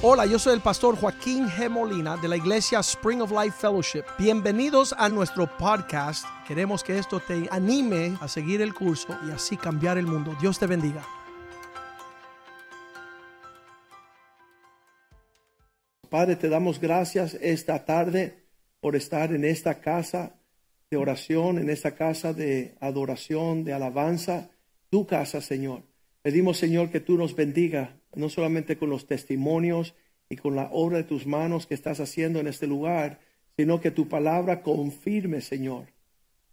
Hola, yo soy el pastor Joaquín G. Molina de la iglesia Spring of Life Fellowship. Bienvenidos a nuestro podcast. Queremos que esto te anime a seguir el curso y así cambiar el mundo. Dios te bendiga. Padre, te damos gracias esta tarde por estar en esta casa de oración, en esta casa de adoración, de alabanza, tu casa, Señor. Pedimos, Señor, que tú nos bendiga, no solamente con los testimonios y con la obra de tus manos que estás haciendo en este lugar, sino que tu palabra confirme, Señor,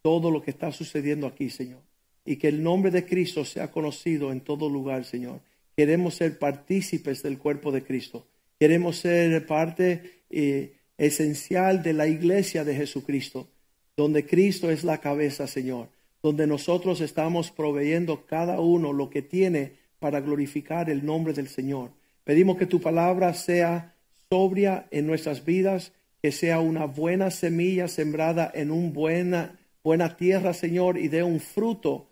todo lo que está sucediendo aquí, Señor. Y que el nombre de Cristo sea conocido en todo lugar, Señor. Queremos ser partícipes del cuerpo de Cristo. Queremos ser parte eh, esencial de la iglesia de Jesucristo, donde Cristo es la cabeza, Señor donde nosotros estamos proveyendo cada uno lo que tiene para glorificar el nombre del Señor. Pedimos que tu palabra sea sobria en nuestras vidas, que sea una buena semilla sembrada en una buena, buena tierra, Señor, y dé un fruto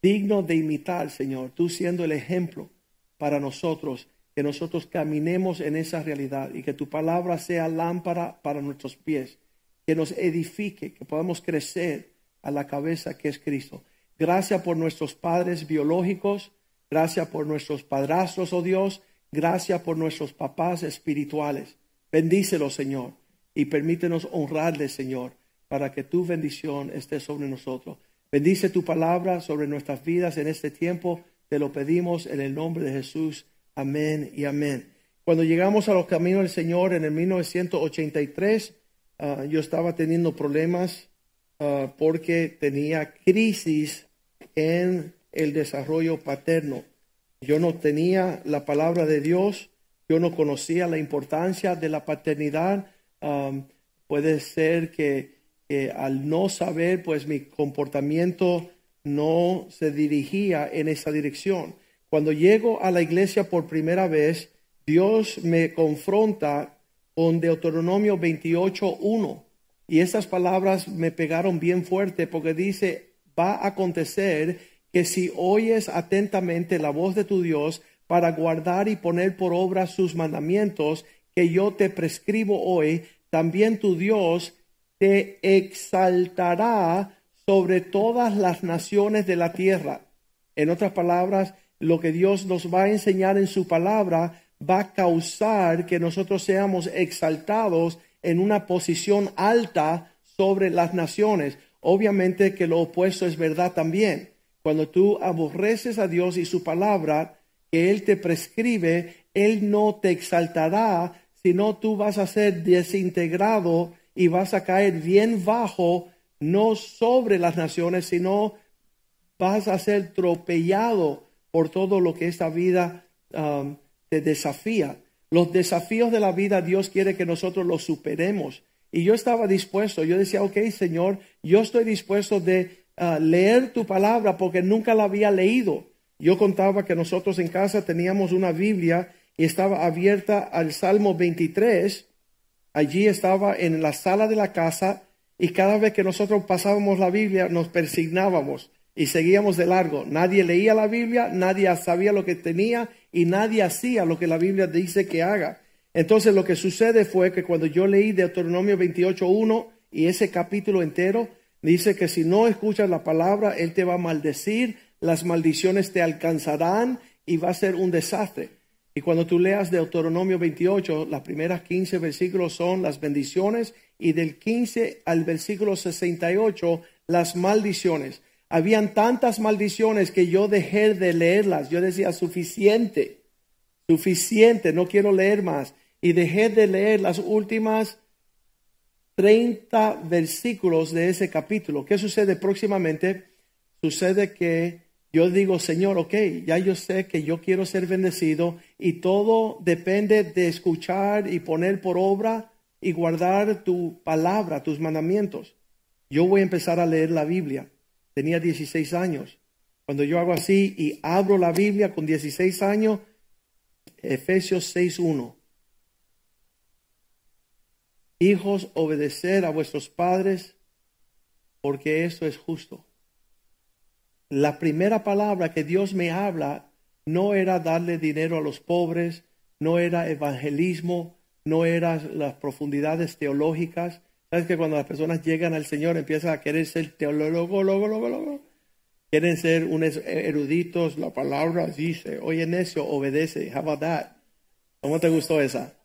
digno de imitar, Señor, tú siendo el ejemplo para nosotros, que nosotros caminemos en esa realidad y que tu palabra sea lámpara para nuestros pies, que nos edifique, que podamos crecer a la cabeza que es Cristo. Gracias por nuestros padres biológicos, gracias por nuestros padrastros, oh Dios, gracias por nuestros papás espirituales. Bendícelos, Señor, y permítenos honrarles, Señor, para que tu bendición esté sobre nosotros. Bendice tu palabra sobre nuestras vidas en este tiempo. Te lo pedimos en el nombre de Jesús. Amén y amén. Cuando llegamos a los caminos del Señor en el 1983, ah, yo estaba teniendo problemas Ah, porque tenía crisis en el desarrollo paterno. Yo no tenía la palabra de Dios, yo no conocía la importancia de la paternidad. puede ser que, al no saber, pues mi comportamiento no se dirigía en esa dirección. Cuando llego a la iglesia por primera vez, Dios me confronta con Deuteronomio 28.1 y esas palabras me pegaron bien fuerte porque dice, va a acontecer que si oyes atentamente la voz de tu Dios para guardar y poner por obra sus mandamientos que yo te prescribo hoy, también tu Dios te exaltará sobre todas las naciones de la tierra. En otras palabras, lo que Dios nos va a enseñar en su palabra va a causar que nosotros seamos exaltados en una posición alta sobre las naciones. Obviamente que lo opuesto es verdad también. Cuando tú aborreces a Dios y su palabra que Él te prescribe, Él no te exaltará, sino tú vas a ser desintegrado y vas a caer bien bajo, no sobre las naciones, sino vas a ser tropellado por todo lo que esta vida um, te desafía. Los desafíos de la vida Dios quiere que nosotros los superemos. Y yo estaba dispuesto, yo decía, ok, Señor, yo estoy dispuesto de leer tu palabra porque nunca la había leído. Yo contaba que nosotros en casa teníamos una Biblia y estaba abierta al Salmo 23. Allí estaba en la sala de la casa y cada vez que nosotros pasábamos la Biblia nos persignábamos y seguíamos de largo. Nadie leía la Biblia, nadie sabía lo que tenía y nadie hacía lo que la Biblia dice que haga. Entonces lo que sucede fue que cuando yo leí Deuteronomio 28.1 y ese capítulo entero, dice que si no escuchas la palabra, Él te va a maldecir, las maldiciones te alcanzarán y va a ser un desastre. Y cuando tú leas Deuteronomio 28, las primeras 15 versículos son las bendiciones y del 15 al versículo 68 las maldiciones. Habían tantas maldiciones que yo dejé de leerlas. Yo decía, suficiente, suficiente, no quiero leer más. Y dejé de leer las últimas 30 versículos de ese capítulo. ¿Qué sucede próximamente? Sucede que yo digo, Señor, ok, ya yo sé que yo quiero ser bendecido y todo depende de escuchar y poner por obra y guardar tu palabra, tus mandamientos. Yo voy a empezar a leer la Biblia tenía 16 años. Cuando yo hago así y abro la Biblia con 16 años, Efesios 6.1. Hijos, obedecer a vuestros padres, porque eso es justo. La primera palabra que Dios me habla no era darle dinero a los pobres, no era evangelismo, no eran las profundidades teológicas. Sabes que cuando las personas llegan al Señor empiezan a querer ser teólogos, logo, logo, logo. quieren ser unos eruditos, la palabra dice, oye necio, obedece, how about that? ¿Cómo te gustó esa?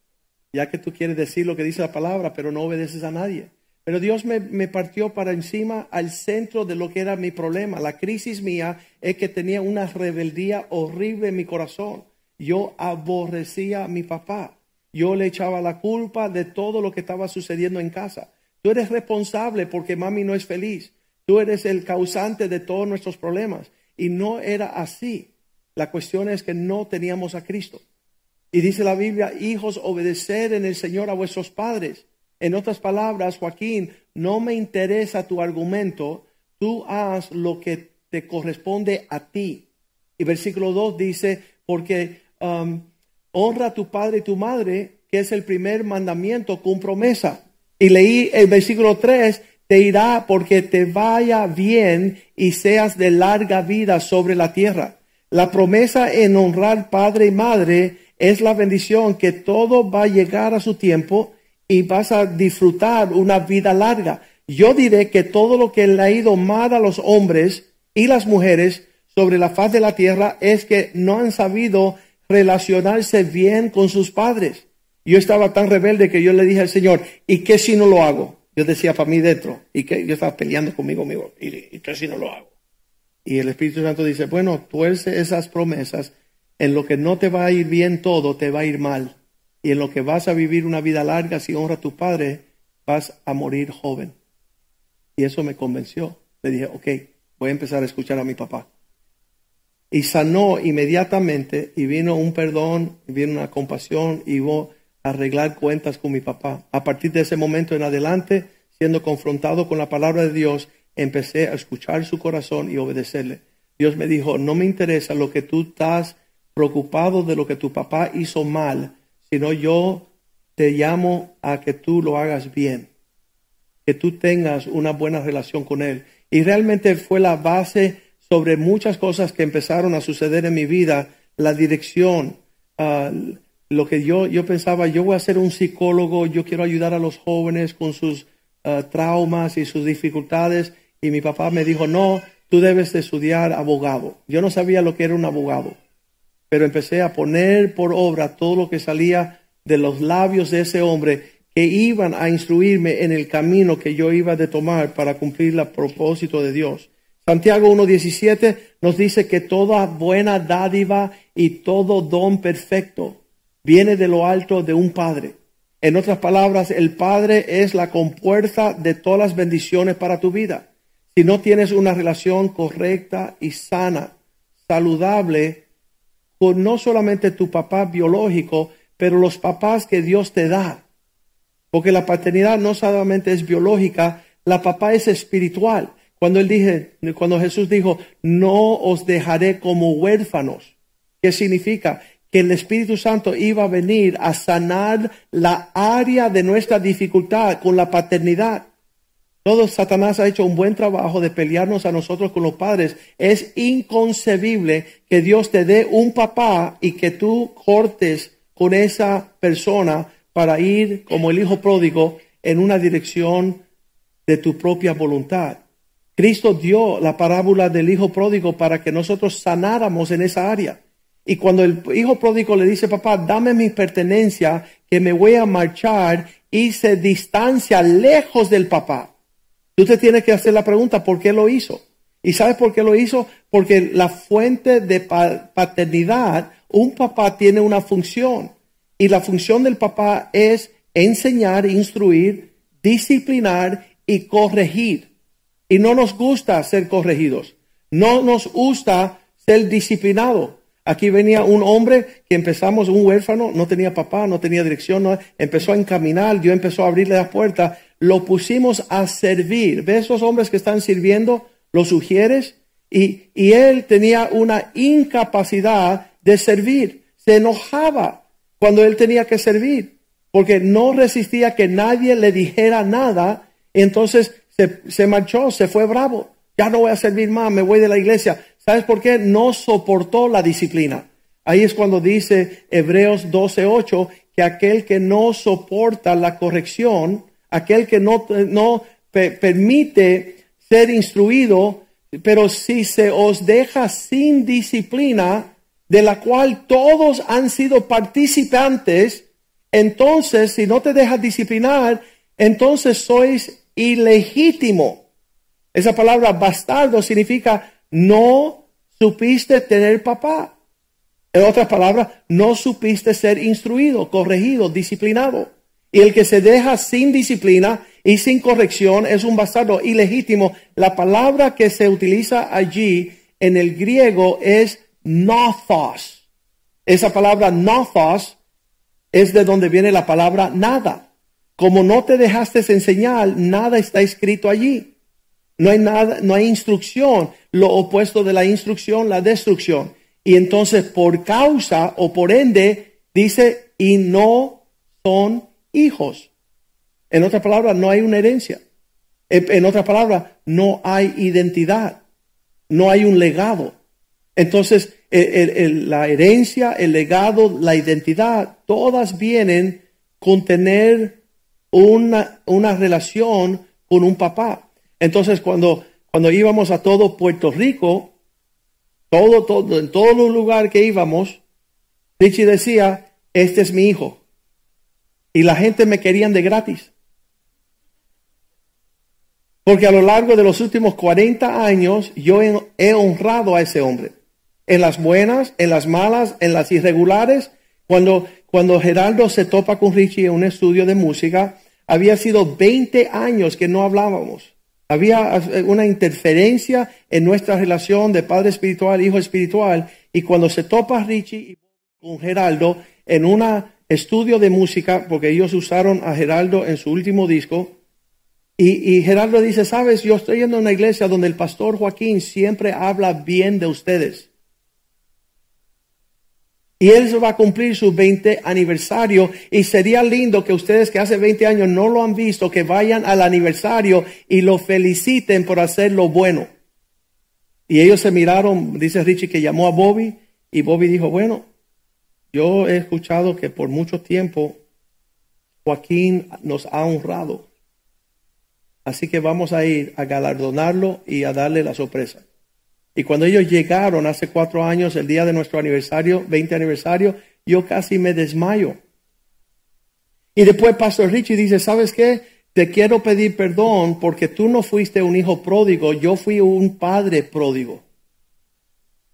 Ya que tú quieres decir lo que dice la palabra, pero no obedeces a nadie. Pero Dios me, partió para encima al centro de lo que era mi problema. La crisis mía es que tenía una rebeldía horrible en mi corazón. Yo aborrecía a mi papá. Yo le echaba la culpa de todo lo que estaba sucediendo en casa. Tú eres responsable porque mami no es feliz. Tú eres el causante de todos nuestros problemas. Y no era así. La cuestión es que no teníamos a Cristo. Y dice la Biblia, hijos, obedecer en el Señor a vuestros padres. En otras palabras, Joaquín, no me interesa tu argumento, tú haz lo que te corresponde a ti. Y versículo 2 dice, porque um, honra a tu padre y tu madre, que es el primer mandamiento con promesa. Y leí el versículo 3, te irá porque te vaya bien y seas de larga vida sobre la tierra. La promesa en honrar padre y madre es la bendición que todo va a llegar a su tiempo y vas a disfrutar una vida larga. Yo diré que todo lo que le ha ido mal a los hombres y las mujeres sobre la faz de la tierra es que no han sabido relacionarse bien con sus padres. Yo estaba tan rebelde que yo le dije al Señor, ¿y qué si no lo hago? Yo decía para mí dentro, y que yo estaba peleando conmigo, amigo, ¿y, qué si no lo hago? Y el Espíritu Santo dice, bueno, tuerce esas promesas, en lo que no te va a ir bien todo, te va a ir mal. Y en lo que vas a vivir una vida larga, si honra a tu padre, vas a morir joven. Y eso me convenció. Le dije, ok, voy a empezar a escuchar a mi papá y sanó inmediatamente y vino un perdón, y vino una compasión y hubo a arreglar cuentas con mi papá. A partir de ese momento en adelante, siendo confrontado con la palabra de Dios, empecé a escuchar su corazón y obedecerle. Dios me dijo, no me interesa lo que tú estás preocupado de lo que tu papá hizo mal, sino yo te llamo a que tú lo hagas bien, que tú tengas una buena relación con él. Y realmente fue la base sobre muchas cosas que empezaron a suceder en mi vida, la dirección, ah, lo que yo, yo pensaba, yo voy a ser un psicólogo, yo quiero ayudar a los jóvenes con sus ah, traumas y sus dificultades, y mi papá me dijo, no, tú debes de estudiar abogado. Yo no sabía lo que era un abogado, pero empecé a poner por obra todo lo que salía de los labios de ese hombre que iban a instruirme en el camino que yo iba de tomar para cumplir el propósito de Dios. Santiago 1.17 nos dice que toda buena dádiva y todo don perfecto viene de lo alto de un Padre. En otras palabras, el Padre es la compuerta de todas las bendiciones para tu vida. Si no tienes una relación correcta y sana, saludable, no solamente tu papá biológico, pero los papás que Dios te da. Porque la paternidad no solamente es biológica, la papá es espiritual. Cuando él dije, cuando Jesús dijo, no os dejaré como huérfanos, ¿qué significa? Que el Espíritu Santo iba a venir a sanar la área de nuestra dificultad con la paternidad. Todo Satanás ha hecho un buen trabajo de pelearnos a nosotros con los padres. Es inconcebible que Dios te dé un papá y que tú cortes con esa persona para ir como el hijo pródigo en una dirección de tu propia voluntad. Cristo dio la parábola del hijo pródigo para que nosotros sanáramos en esa área. Y cuando el hijo pródigo le dice, papá, dame mi pertenencia, que me voy a marchar, y se distancia lejos del papá. Tú te tienes que hacer la pregunta, ¿por qué lo hizo? ¿Y sabes por qué lo hizo? Porque la fuente de paternidad, un papá tiene una función. Y la función del papá es enseñar, instruir, disciplinar y corregir. Y no nos gusta ser corregidos. No nos gusta ser disciplinado. Aquí venía un hombre que empezamos, un huérfano, no tenía papá, no tenía dirección, empezó a encaminar, Dios empezó a abrirle la puerta, lo pusimos a servir. ¿Ves esos hombres que están sirviendo? Los sugieres. Y, y él tenía una incapacidad de servir. Se enojaba cuando él tenía que servir, porque no resistía que nadie le dijera nada. Entonces se, marchó, se fue bravo. Ya no voy a servir más, me voy de la iglesia. ¿Sabes por qué? No soportó la disciplina. Ahí es cuando dice Hebreos 12:8 que aquel que no soporta la corrección, aquel que no, no permite ser instruido, pero si se os deja sin disciplina, de la cual todos han sido participantes, entonces si no te dejas disciplinar, entonces sois ilegítimo. Esa palabra bastardo significa no supiste tener papá. En otras palabras, no supiste ser instruido, corregido, disciplinado. Y el que se deja sin disciplina y sin corrección es un bastardo ilegítimo. La palabra que se utiliza allí en el griego es nothos. Esa palabra nothos es de donde viene la palabra nada. Como no te dejaste enseñar, nada está escrito allí. No hay nada, no hay instrucción. Lo opuesto de la instrucción, la destrucción. Y entonces por causa o por ende dice, y no son hijos. En otras palabras, no hay una herencia. En otras palabras, no hay identidad. No hay un legado. Entonces, la herencia, el legado, la identidad, todas vienen con tener una, una relación con un papá. Entonces, cuando, cuando íbamos a todo Puerto Rico, todo, todo, en todos los lugares que íbamos, Richie decía, este es mi hijo. Y la gente me querían de gratis. Porque a lo largo de los últimos 40 años yo he honrado a ese hombre. En las buenas, en las malas, en las irregulares. Cuando, cuando Gerardo se topa con Richie en un estudio de música, había sido 20 años que no hablábamos. Había una interferencia en nuestra relación de padre espiritual, hijo espiritual. Y cuando se topa Richie con Geraldo en un estudio de música, porque ellos usaron a Geraldo en su último disco, y, y, Gerardo dice, sabes, yo estoy yendo a una iglesia donde el pastor Joaquín siempre habla bien de ustedes. Y él va a cumplir su 20 aniversario. Y sería lindo que ustedes que hace 20 años no lo han visto, que vayan al aniversario y lo feliciten por hacer lo bueno. Y ellos se miraron, dice Richie, que llamó a Bobby. Y Bobby dijo, bueno, yo he escuchado que por mucho tiempo Joaquín nos ha honrado. Así que vamos a ir a galardonarlo y a darle la sorpresa. Y cuando ellos llegaron hace cuatro años, el día de nuestro aniversario, 20 aniversario, yo casi me desmayo. Y después Pastor Richie dice, ¿sabes qué? Te quiero pedir perdón porque tú no fuiste un hijo pródigo, yo fui un padre pródigo.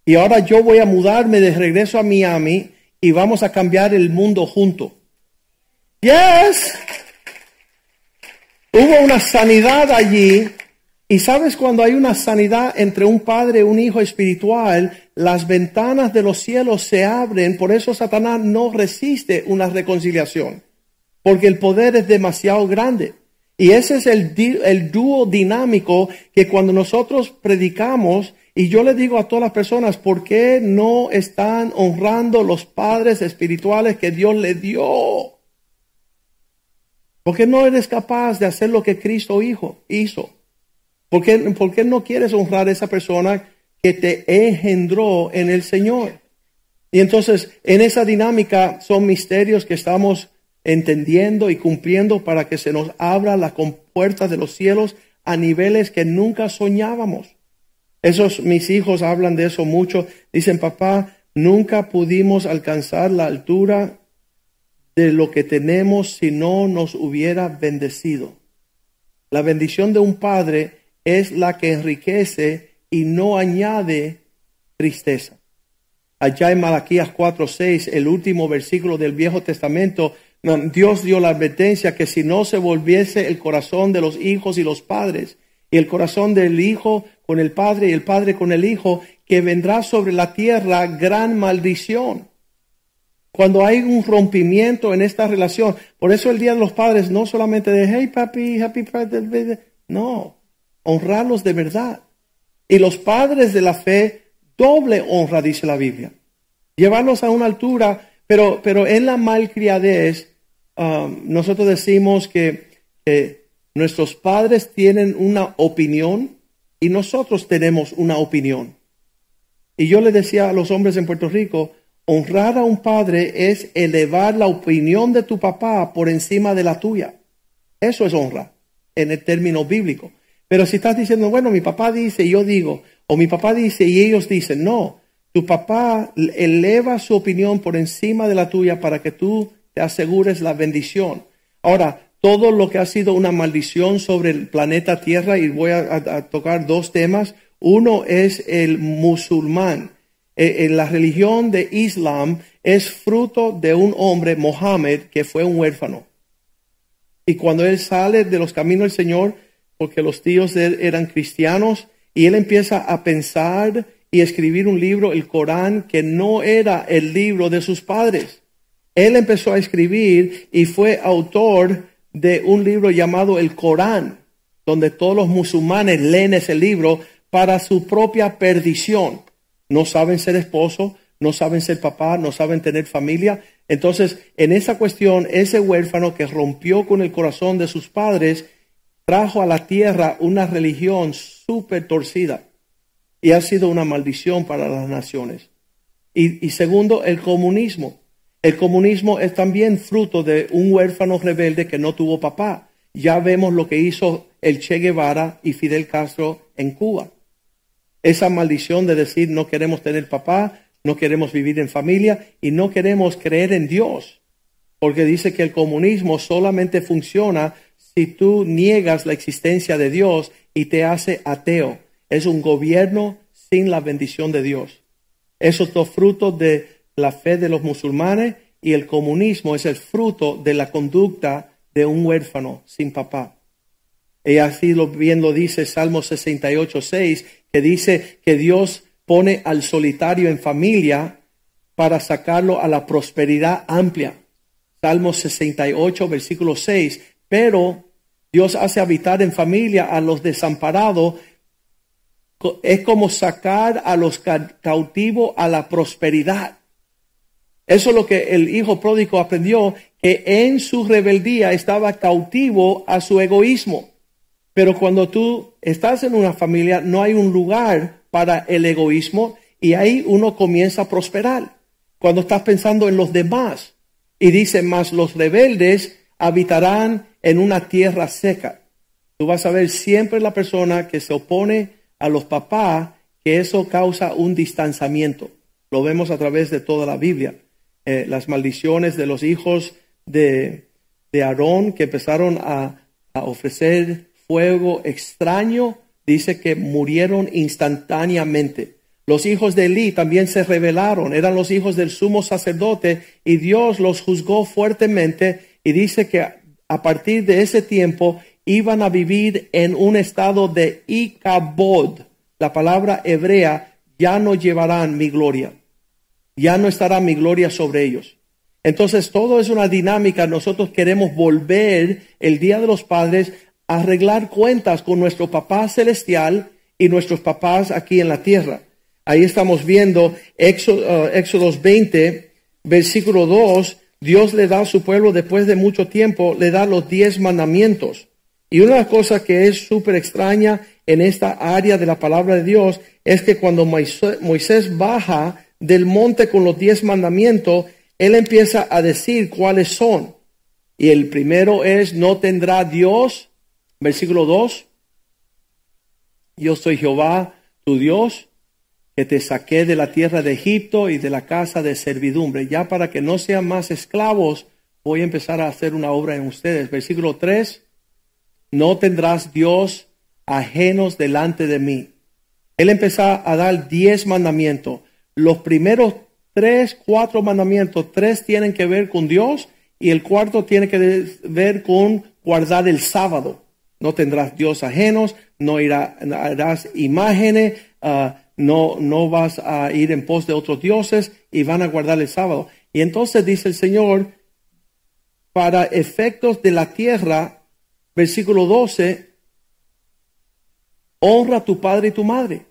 Y ahora yo voy a mudarme de regreso a Miami y vamos a cambiar el mundo junto. Yes. Hubo una sanidad allí y sabes cuando hay una sanidad entre un padre y un hijo espiritual, las ventanas de los cielos se abren, por eso Satanás no resiste una reconciliación, porque el poder es demasiado grande. Y ese es el, el dúo dinámico que cuando nosotros predicamos, y yo le digo a todas las personas, ¿por qué no están honrando los padres espirituales que Dios le dio? ¿Por qué no eres capaz de hacer lo que Cristo hijo, hizo? ¿Por qué, no quieres honrar a esa persona que te engendró en el Señor? Y entonces, en esa dinámica son misterios que estamos entendiendo y cumpliendo para que se nos abra la compuerta de los cielos a niveles que nunca soñábamos. Esos mis hijos hablan de eso mucho. Dicen, papá, nunca pudimos alcanzar la altura de lo que tenemos si no nos hubiera bendecido. La bendición de un padre es la que enriquece y no añade tristeza. Allá en Malaquías 4:6, el último versículo del Viejo Testamento, Dios dio la advertencia que si no se volviese el corazón de los hijos y los padres, y el corazón del hijo con el padre y el padre con el hijo, que vendrá sobre la tierra gran maldición. Cuando hay un rompimiento en esta relación, por eso el Día de los Padres no solamente de, hey papi, happy birthday, no, honrarlos de verdad. Y los padres de la fe, doble honra, dice la Biblia. Llevarlos a una altura, pero, pero en la malcriadez, um, nosotros decimos que, nuestros padres tienen una opinión y nosotros tenemos una opinión. Y yo le decía a los hombres en Puerto Rico, Honrar a un padre es elevar la opinión de tu papá por encima de la tuya. Eso es honra en el término bíblico. Pero si estás diciendo, bueno, mi papá dice y yo digo, o mi papá dice y ellos dicen, no, tu papá eleva su opinión por encima de la tuya para que tú te asegures la bendición. Ahora, todo lo que ha sido una maldición sobre el planeta Tierra, y voy a, tocar dos temas. Uno es el musulmán. E, en la religión de Islam es fruto de un hombre, Mohammed, que fue un huérfano. Y cuando él sale de los caminos del Señor, porque los tíos de él eran cristianos, y él empieza a pensar y escribir un libro, el Corán, que no era el libro de sus padres. Él empezó a escribir y fue autor de un libro llamado el Corán, donde todos los musulmanes leen ese libro para su propia perdición. No saben ser esposo, no saben ser papá, no saben tener familia. Entonces, en esa cuestión, ese huérfano que rompió con el corazón de sus padres, trajo a la tierra una religión súper torcida y ha sido una maldición para las naciones. Y, y, segundo, el comunismo. El comunismo es también fruto de un huérfano rebelde que no tuvo papá. Ya vemos lo que hizo el Che Guevara y Fidel Castro en Cuba. Esa maldición de decir no queremos tener papá, no queremos vivir en familia y no queremos creer en Dios. Porque dice que el comunismo solamente funciona si tú niegas la existencia de Dios y te hace ateo. Es un gobierno sin la bendición de Dios. Esos dos frutos de la fe de los musulmanes y el comunismo es el fruto de la conducta de un huérfano sin papá. Y así lo bien lo dice Salmo 68, 6, que dice que Dios pone al solitario en familia para sacarlo a la prosperidad amplia. Salmo 68, versículo 6, pero Dios hace habitar en familia a los desamparados. Es como sacar a los cautivos a la prosperidad. Eso es lo que el hijo pródigo aprendió, que en su rebeldía estaba cautivo a su egoísmo. Pero cuando tú estás en una familia, no hay un lugar para el egoísmo y ahí uno comienza a prosperar. Cuando estás pensando en los demás y dice más los rebeldes habitarán en una tierra seca. Tú vas a ver siempre la persona que se opone a los papás, que eso causa un distanciamiento. Lo vemos a través de toda la Biblia. Eh, las maldiciones de los hijos de, de Aarón que empezaron a, a ofrecer fuego extraño, dice que murieron instantáneamente. Los hijos de Elí también se rebelaron, eran los hijos del sumo sacerdote y Dios los juzgó fuertemente y dice que a partir de ese tiempo iban a vivir en un estado de ikabod. La palabra hebrea ya no llevarán mi gloria. Ya no estará mi gloria sobre ellos. Entonces todo es una dinámica. Nosotros queremos volver el Día de los Padres a arreglar cuentas con nuestro papá celestial y nuestros papás aquí en la tierra. Ahí estamos viendo Éxodo, uh, Éxodos 20, versículo 2, Dios le da a su pueblo después de mucho tiempo, le da los diez mandamientos. Y una cosa que es súper extraña en esta área de la palabra de Dios es que cuando Moisés baja del monte con los diez mandamientos, él empieza a decir cuáles son. Y el primero es, no tendrá Dios, versículo 2, yo soy Jehová, tu Dios, que te saqué de la tierra de Egipto y de la casa de servidumbre. Ya para que no sean más esclavos, voy a empezar a hacer una obra en ustedes. Versículo 3, no tendrás Dios ajenos delante de mí. Él empezó a dar diez mandamientos. Los primeros tres, cuatro mandamientos, tres tienen que ver con Dios y el cuarto tiene que ver con guardar el sábado. No tendrás Dios ajenos, no harás imágenes, uh, no, no vas a ir en pos de otros dioses y van a guardar el sábado. Y entonces dice el Señor, para efectos de la tierra, versículo 12, honra a tu padre y tu madre.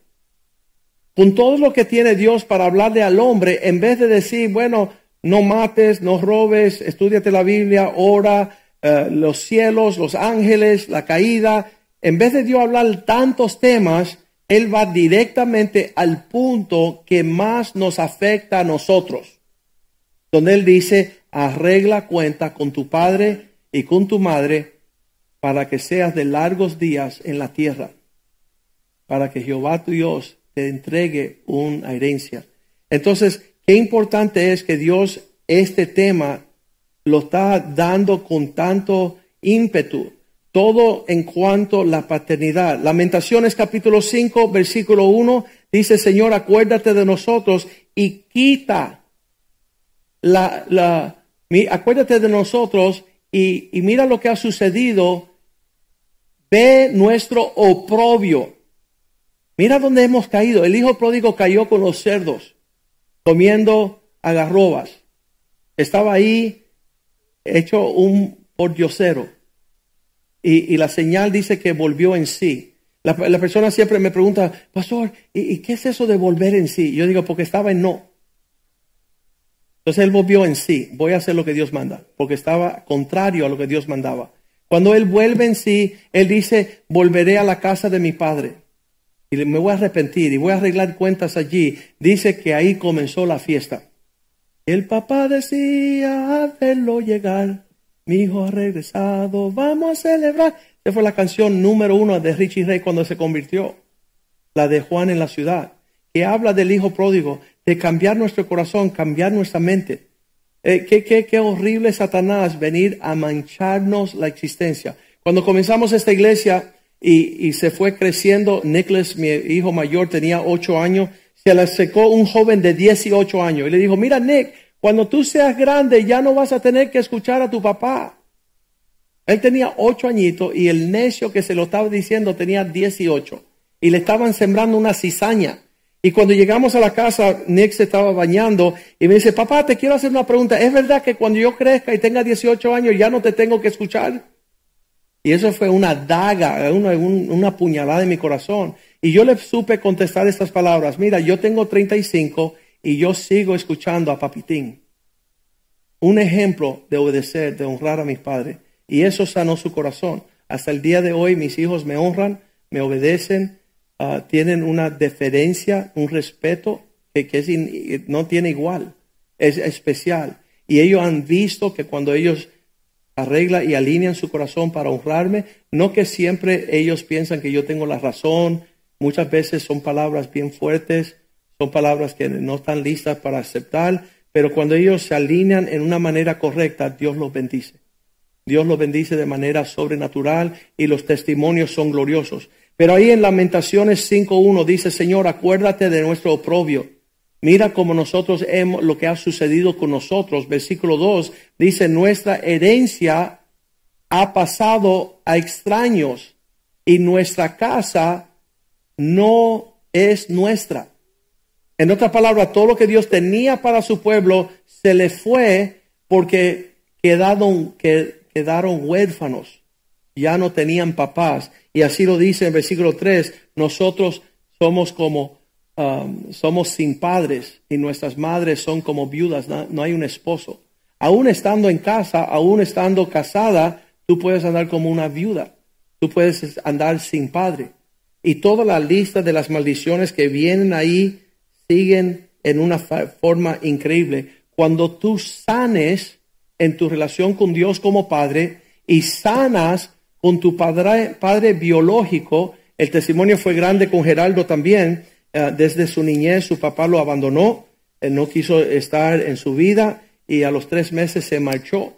Con todo lo que tiene Dios para hablarle al hombre, en vez de decir, bueno, no mates, no robes, estudiate la Biblia, ora, eh, los cielos, los ángeles, la caída, en vez de Dios hablar tantos temas, él va directamente al punto que más nos afecta a nosotros. donde él dice, arregla cuenta con tu padre y con tu madre para que seas de largos días en la tierra, para que Jehová tu Dios te entregue una herencia. Entonces, qué importante es que Dios este tema lo está dando con tanto ímpetu. Todo en cuanto a la paternidad. Lamentaciones capítulo 5, versículo 1, dice, Señor, acuérdate de nosotros y quita la, la, acuérdate de nosotros y, y mira lo que ha sucedido. Ve nuestro oprobio. Mira dónde hemos caído. El hijo pródigo cayó con los cerdos, comiendo agarrobas. Estaba ahí hecho un pordiosero. Y, la señal dice que volvió en sí. La, persona siempre me pregunta, pastor, ¿y, qué es eso de volver en sí? Yo digo, porque estaba en no. Entonces él volvió en sí, voy a hacer lo que Dios manda, porque estaba contrario a lo que Dios mandaba. Cuando él vuelve en sí, él dice, volveré a la casa de mi padre y me voy a arrepentir y voy a arreglar cuentas allí. Dice que ahí comenzó la fiesta. El papá decía, verlo llegar, mi hijo ha regresado, vamos a celebrar. Esa fue la canción número uno de Richie Ray cuando se convirtió, la de Juan en la ciudad, que habla del hijo pródigo, de cambiar nuestro corazón, cambiar nuestra mente. Eh, qué, qué, qué horrible Satanás venir a mancharnos la existencia. Cuando comenzamos esta iglesia y, y se fue creciendo, Nicholas, mi hijo mayor, tenía ocho años, se le acercó un joven de 18 años y le dijo, mira Nick, cuando tú seas grande ya no vas a tener que escuchar a tu papá. Él tenía ocho añitos y el necio que se lo estaba diciendo tenía 18 y le estaban sembrando una cizaña. Y cuando llegamos a la casa, Nick se estaba bañando y me dice, papá, te quiero hacer una pregunta. ¿Es verdad que cuando yo crezca y tenga 18 años ya no te tengo que escuchar? Y eso fue una daga, una, una puñalada en mi corazón. Y yo le supe contestar estas palabras. Mira, yo tengo 35 y yo sigo escuchando a Papitín. Un ejemplo de obedecer, de honrar a mis padres. Y eso sanó su corazón. Hasta el día de hoy mis hijos me honran, me obedecen, Ah, tienen una deferencia, un respeto que, no tiene igual, es especial. Y ellos han visto que cuando ellos arreglan y alinean su corazón para honrarme, no que siempre ellos piensan que yo tengo la razón, muchas veces son palabras bien fuertes, son palabras que no están listas para aceptar, pero cuando ellos se alinean en una manera correcta, Dios los bendice. Dios los bendice de manera sobrenatural y los testimonios son gloriosos. Pero ahí en Lamentaciones 5.1 dice, Señor, acuérdate de nuestro oprobio. Mira cómo nosotros hemos, lo que ha sucedido con nosotros. Versículo 2 dice, nuestra herencia ha pasado a extraños y nuestra casa no es nuestra. En otras palabras, todo lo que Dios tenía para su pueblo se le fue porque quedaron, huérfanos ya no tenían papás. Y así lo dice en versículo 3, nosotros somos como, um, somos sin padres y nuestras madres son como viudas, no, hay un esposo. Aún estando en casa, aún estando casada, tú puedes andar como una viuda, tú puedes andar sin padre. Y toda la lista de las maldiciones que vienen ahí siguen en una forma increíble. Cuando tú sanes en tu relación con Dios como Padre y sanas con tu padre, biológico. El testimonio fue grande con Geraldo también. Eh, desde su niñez su papá lo abandonó, él no quiso estar en su vida y a los tres meses se marchó.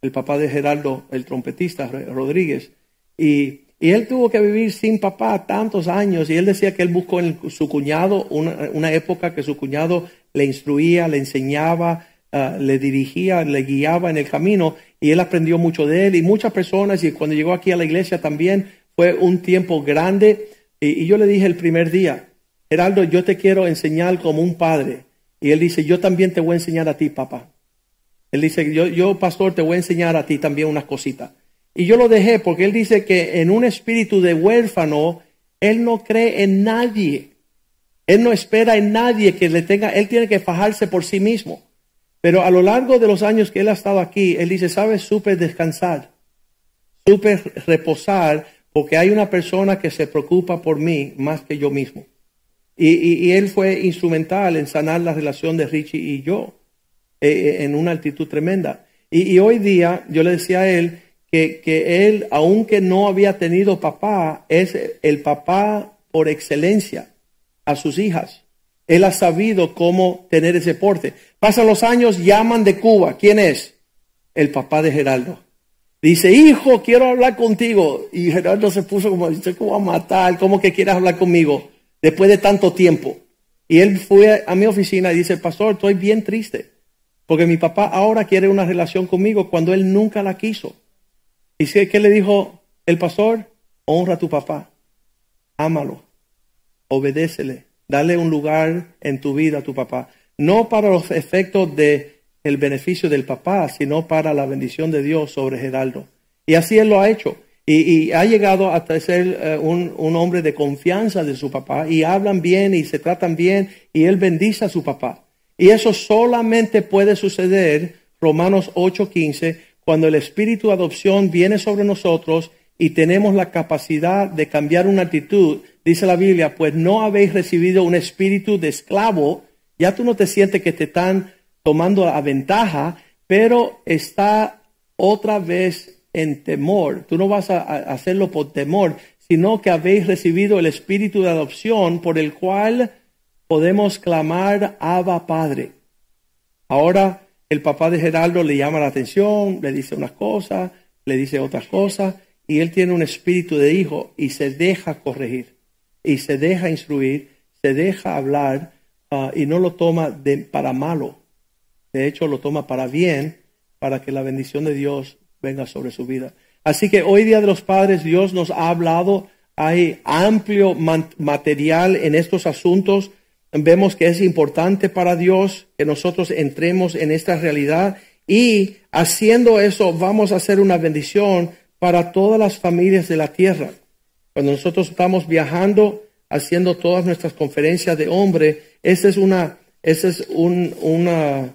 El papá de Geraldo, el trompetista Rodríguez. Y, él tuvo que vivir sin papá tantos años y él decía que él buscó en su cuñado una, una época que su cuñado le instruía, le enseñaba, Ah, le dirigía, le guiaba en el camino y él aprendió mucho de él y muchas personas y cuando llegó aquí a la iglesia también fue un tiempo grande y, yo le dije el primer día, Geraldo, yo te quiero enseñar como un padre y él dice, yo también te voy a enseñar a ti, papá. Él dice, yo, yo pastor, te voy a enseñar a ti también unas cositas. Y yo lo dejé porque él dice que en un espíritu de huérfano, él no cree en nadie. Él no espera en nadie que le tenga, él tiene que fajarse por sí mismo. Pero a lo largo de los años que él ha estado aquí, él dice, sabes, supe descansar, supe reposar, porque hay una persona que se preocupa por mí más que yo mismo. Y, él fue instrumental en sanar la relación de Richie y yo. eh, en una altitud tremenda. Y, y, hoy día yo le decía a él que, que él, aunque no había tenido papá, es el papá por excelencia a sus hijas. Él ha sabido cómo tener ese porte. Pasan los años, llaman de Cuba. ¿Quién es? El papá de Geraldo. Dice, hijo, quiero hablar contigo. Y Gerardo se puso como, dice, ¿cómo a matar? ¿Cómo que quieres hablar conmigo? Después de tanto tiempo. Y él fue a mi oficina y dice, pastor, estoy bien triste. Porque mi papá ahora quiere una relación conmigo cuando él nunca la quiso. Y ¿qué le dijo el pastor? Honra a tu papá. Ámalo. Obedécele. Dale un lugar en tu vida a tu papá. No para los efectos de el beneficio del papá, sino para la bendición de Dios sobre Geraldo. Y así él lo ha hecho. Y, ha llegado hasta ser eh, un, un, hombre de confianza de su papá. Y hablan bien y se tratan bien. Y él bendice a su papá. Y eso solamente puede suceder, Romanos 8:15, cuando el espíritu de adopción viene sobre nosotros y tenemos la capacidad de cambiar una actitud. Dice la Biblia, pues no habéis recibido un espíritu de esclavo. Ya tú no te sientes que te están tomando a ventaja, pero está otra vez en temor. Tú no vas a, hacerlo por temor, sino que habéis recibido el espíritu de adopción por el cual podemos clamar Abba Padre. Ahora el papá de Geraldo le llama la atención, le dice unas cosas, le dice otras cosas, y él tiene un espíritu de hijo y se deja corregir, y se deja instruir, se deja hablar, ah, y no lo toma de, para malo, de hecho, lo toma para bien, para que la bendición de Dios venga sobre su vida. Así que hoy día de los padres, Dios nos ha hablado, hay amplio material en estos asuntos. Vemos que es importante para Dios que nosotros entremos en esta realidad y haciendo eso vamos a hacer una bendición para todas las familias de la tierra. Cuando nosotros estamos viajando, haciendo todas nuestras conferencias de hombre, esa es una, esa es un, una,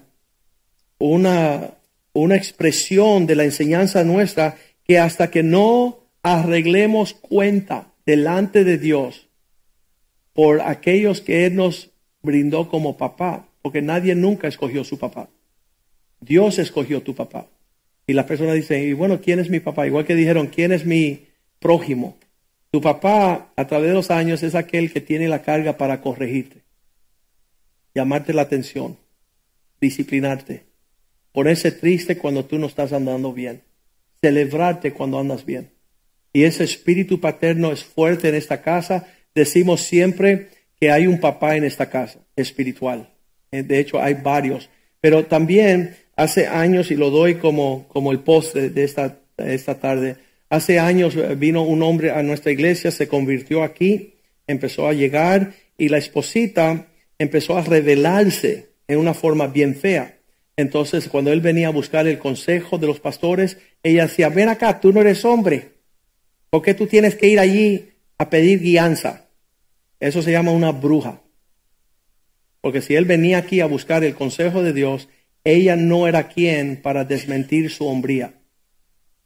una, una expresión de la enseñanza nuestra que hasta que no arreglemos cuenta delante de Dios por aquellos que Él nos brindó como papá, porque nadie nunca escogió su papá. Dios escogió tu papá. Y la persona dice, y bueno, ¿quién es mi papá? Igual que dijeron, ¿quién es mi prójimo? Tu papá, a través de los años, es aquel que tiene la carga para corregirte, llamarte la atención, disciplinarte, Ponerse triste cuando tú no estás andando bien. Celebrarte cuando andas bien. Y ese espíritu paterno es fuerte en esta casa. Decimos siempre que hay un papá en esta casa, espiritual. Eh, de hecho, hay varios. Pero también hace años, y lo doy como, como el postre de esta, esta tarde, hace años vino un hombre a nuestra iglesia, se convirtió aquí, empezó a llegar y la esposita empezó a revelarse en una forma bien fea. Entonces, cuando él venía a buscar el consejo de los pastores, ella decía, ven acá, tú no eres hombre. ¿Por qué tú tienes que ir allí a pedir guianza? Eso se llama una bruja. Porque si él venía aquí a buscar el consejo de Dios, ella no era quien para desmentir su hombría.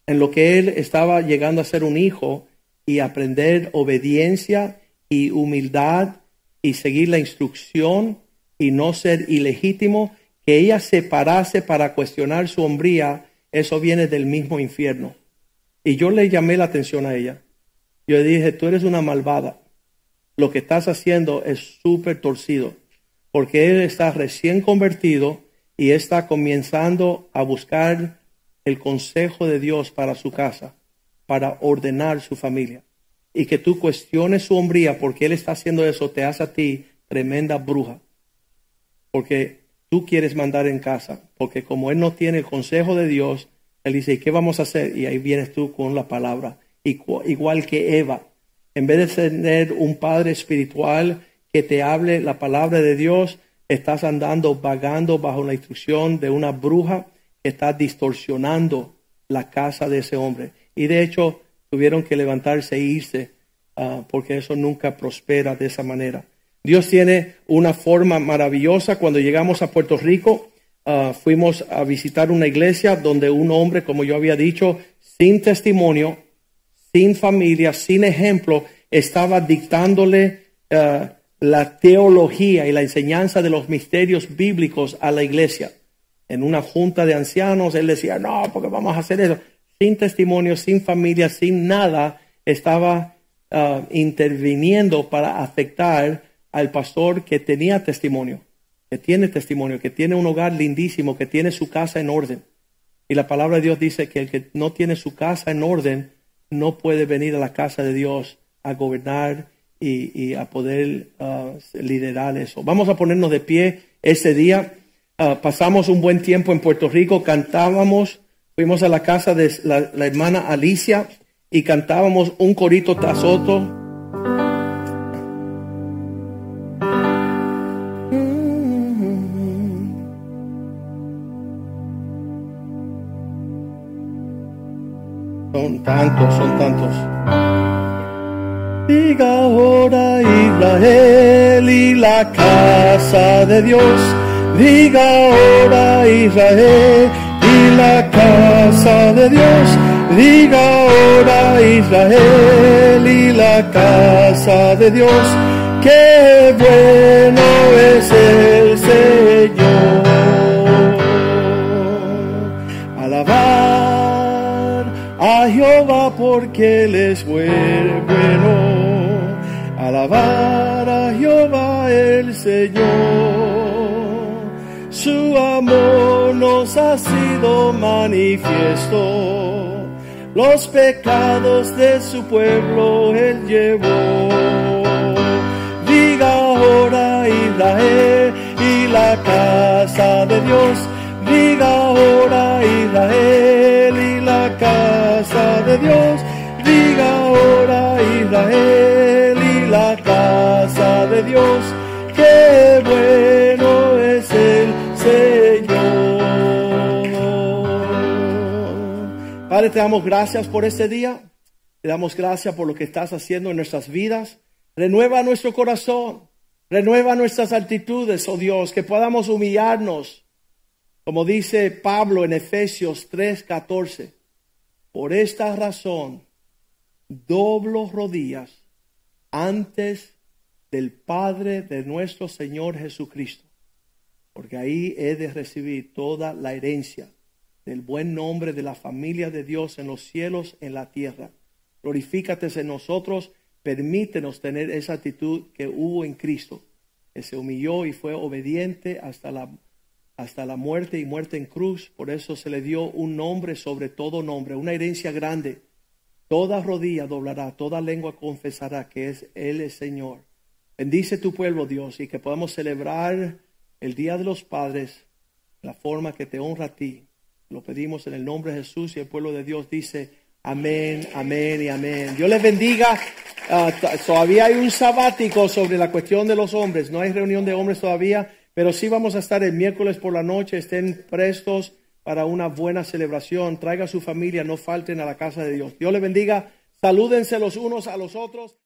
En lo que él estaba llegando a ser un hijo y aprender obediencia y humildad y seguir la instrucción y no ser ilegítimo, que ella se parase para cuestionar su hombría, eso viene del mismo infierno. Y yo le llamé la atención a ella. Yo le dije, tú eres una malvada. Lo que estás haciendo es súper torcido, porque él está recién convertido y está comenzando a buscar el consejo de Dios para su casa, para ordenar su familia. Y que tú cuestiones su hombría porque él está haciendo eso, te hace a ti tremenda bruja. Porque tú quieres mandar en casa, porque como él no tiene el consejo de Dios, él dice, ¿y qué vamos a hacer? Y ahí vienes tú con la palabra, igual que Eva. En vez de tener un padre espiritual que te hable la palabra de Dios, estás andando, vagando bajo la instrucción de una bruja que está distorsionando la casa de ese hombre. Y de hecho, tuvieron que levantarse e irse, ah, porque eso nunca prospera de esa manera. Dios tiene una forma maravillosa. Cuando llegamos a Puerto Rico, ah, fuimos a visitar una iglesia donde un hombre, como yo había dicho, sin testimonio, sin familia, sin ejemplo, estaba dictándole ah, la teología y la enseñanza de los misterios bíblicos a la iglesia. en una junta de ancianos, él decía, no, porque vamos a hacer eso. Sin testimonio, sin familia, sin nada, estaba ah, interviniendo para afectar al pastor que tenía testimonio, que tiene testimonio, que tiene un hogar lindísimo, que tiene su casa en orden. Y la palabra de Dios dice que el que no tiene su casa en orden no puede venir a la casa de Dios a gobernar y, a poder uh, liderar eso. Vamos a ponernos de pie ese día. Uh, pasamos un buen tiempo en Puerto Rico, cantábamos, fuimos a la casa de la, la hermana Alicia y cantábamos un corito tras otro casa de Dios. Diga ahora Israel y la casa de Dios. Diga ahora Israel y la casa de Dios. Qué bueno es el Señor. a Jehová porque Él es bueno. Alabar a Jehová el Señor. Su amor nos ha sido manifiesto. Los pecados de su pueblo Él llevó. Diga ahora Israel y la casa de Dios. Diga ahora Israel y la casa de Dios. Diga ahora Israel y la casa de Dios. Bueno es el Señor. Padre, te damos gracias por este día. Te damos gracias por lo que estás haciendo en nuestras vidas. Renueva nuestro corazón. Renueva nuestras actitudes, oh Dios, que podamos humillarnos. Como dice Pablo en Efesios 3:14, por esta razón, doblo rodillas antes del Padre de nuestro Señor Jesucristo, porque ahí he de recibir toda la herencia del buen nombre de la familia de Dios en los cielos, en la tierra. Glorifícate en nosotros, permítenos tener esa actitud que hubo en Cristo, que se humilló y fue obediente hasta la hasta la muerte y muerte en cruz. Por eso se le dio un nombre sobre todo nombre, una herencia grande. Toda rodilla doblará, toda lengua confesará que es Él el Señor. Bendice tu pueblo, Dios, y que podamos celebrar el Día de los Padres, la forma que te honra a ti. Lo pedimos en el nombre de Jesús y el pueblo de Dios dice, amén, amén y amén. Dios les bendiga. Ah, todavía hay un sabático sobre la cuestión de los hombres. No hay reunión de hombres todavía. Pero sí vamos a estar el miércoles por la noche, estén prestos para una buena celebración. Traiga a su familia, no falten a la casa de Dios. Dios les bendiga. Salúdense los unos a los otros.